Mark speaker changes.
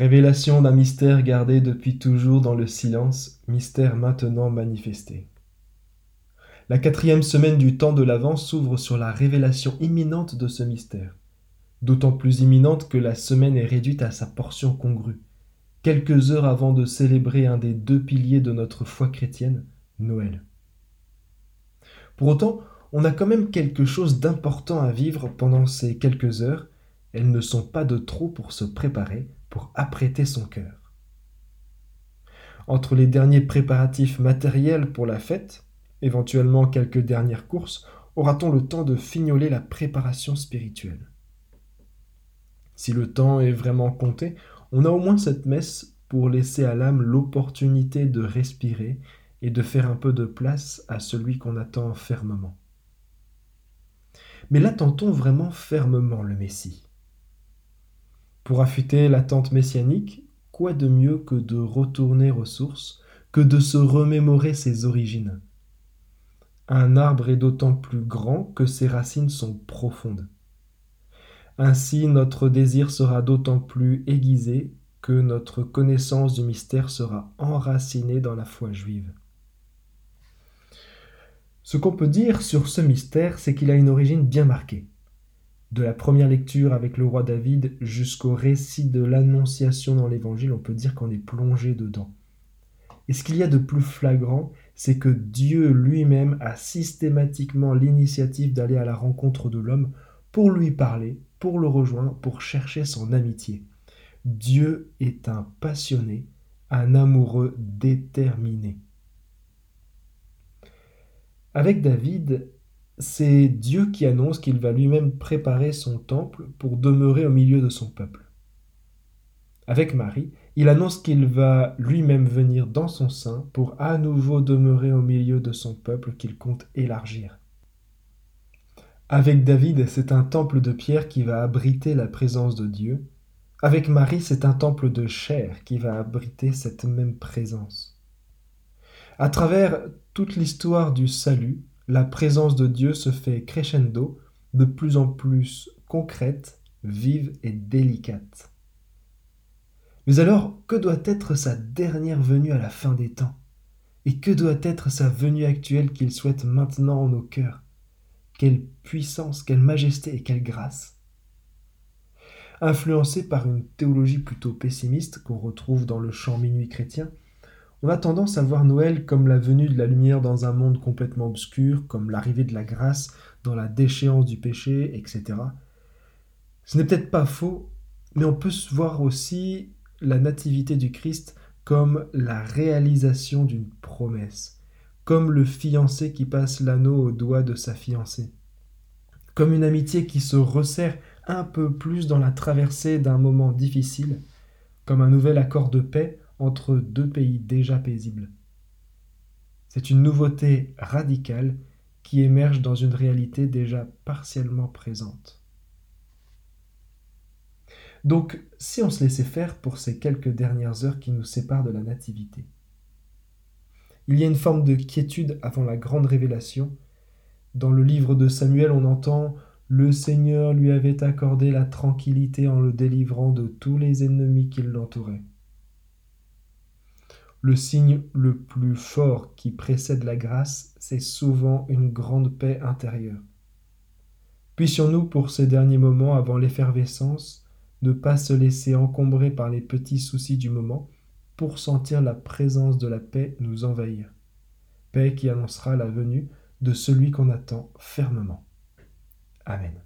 Speaker 1: Révélation d'un mystère gardé depuis toujours dans le silence, mystère maintenant manifesté. La quatrième semaine du temps de l'Avent s'ouvre sur la révélation imminente de ce mystère, d'autant plus imminente que la semaine est réduite à sa portion congrue, quelques heures avant de célébrer un des deux piliers de notre foi chrétienne, Noël. Pour autant, on a quand même quelque chose d'important à vivre pendant ces quelques heures, elles ne sont pas de trop pour se préparer, pour apprêter son cœur. Entre les derniers préparatifs matériels pour la fête, éventuellement quelques dernières courses, aura-t-on le temps de fignoler la préparation spirituelle? Si le temps est vraiment compté, on a au moins cette messe pour laisser à l'âme l'opportunité de respirer et de faire un peu de place à celui qu'on attend fermement. Mais l'attend-on vraiment fermement le Messie? Pour affûter l'attente messianique, quoi de mieux que de retourner aux sources, que de se remémorer ses origines? Un arbre est d'autant plus grand que ses racines sont profondes. Ainsi notre désir sera d'autant plus aiguisé que notre connaissance du mystère sera enracinée dans la foi juive. Ce qu'on peut dire sur ce mystère, c'est qu'il a une origine bien marquée de la première lecture avec le roi David jusqu'au récit de l'Annonciation dans l'Évangile, on peut dire qu'on est plongé dedans. Et ce qu'il y a de plus flagrant, c'est que Dieu lui-même a systématiquement l'initiative d'aller à la rencontre de l'homme pour lui parler, pour le rejoindre, pour chercher son amitié. Dieu est un passionné, un amoureux déterminé. Avec David, c'est Dieu qui annonce qu'il va lui-même préparer son temple pour demeurer au milieu de son peuple. Avec Marie, il annonce qu'il va lui-même venir dans son sein pour à nouveau demeurer au milieu de son peuple qu'il compte élargir. Avec David, c'est un temple de pierre qui va abriter la présence de Dieu. Avec Marie, c'est un temple de chair qui va abriter cette même présence. À travers toute l'histoire du salut, la présence de Dieu se fait crescendo, de plus en plus concrète, vive et délicate. Mais alors, que doit être sa dernière venue à la fin des temps? Et que doit être sa venue actuelle qu'il souhaite maintenant en nos cœurs? Quelle puissance, quelle majesté et quelle grâce! Influencé par une théologie plutôt pessimiste qu'on retrouve dans le chant minuit chrétien, on a tendance à voir Noël comme la venue de la lumière dans un monde complètement obscur, comme l'arrivée de la grâce dans la déchéance du péché, etc. Ce n'est peut-être pas faux, mais on peut voir aussi la nativité du Christ comme la réalisation d'une promesse, comme le fiancé qui passe l'anneau au doigt de sa fiancée, comme une amitié qui se resserre un peu plus dans la traversée d'un moment difficile, comme un nouvel accord de paix entre deux pays déjà paisibles. C'est une nouveauté radicale qui émerge dans une réalité déjà partiellement présente. Donc, si on se laissait faire pour ces quelques dernières heures qui nous séparent de la nativité, il y a une forme de quiétude avant la grande révélation. Dans le livre de Samuel, on entend Le Seigneur lui avait accordé la tranquillité en le délivrant de tous les ennemis qui l'entouraient le signe le plus fort qui précède la grâce, c'est souvent une grande paix intérieure. Puissions-nous, pour ces derniers moments avant l'effervescence, ne pas se laisser encombrer par les petits soucis du moment pour sentir la présence de la paix nous envahir. Paix qui annoncera la venue de celui qu'on attend fermement. Amen.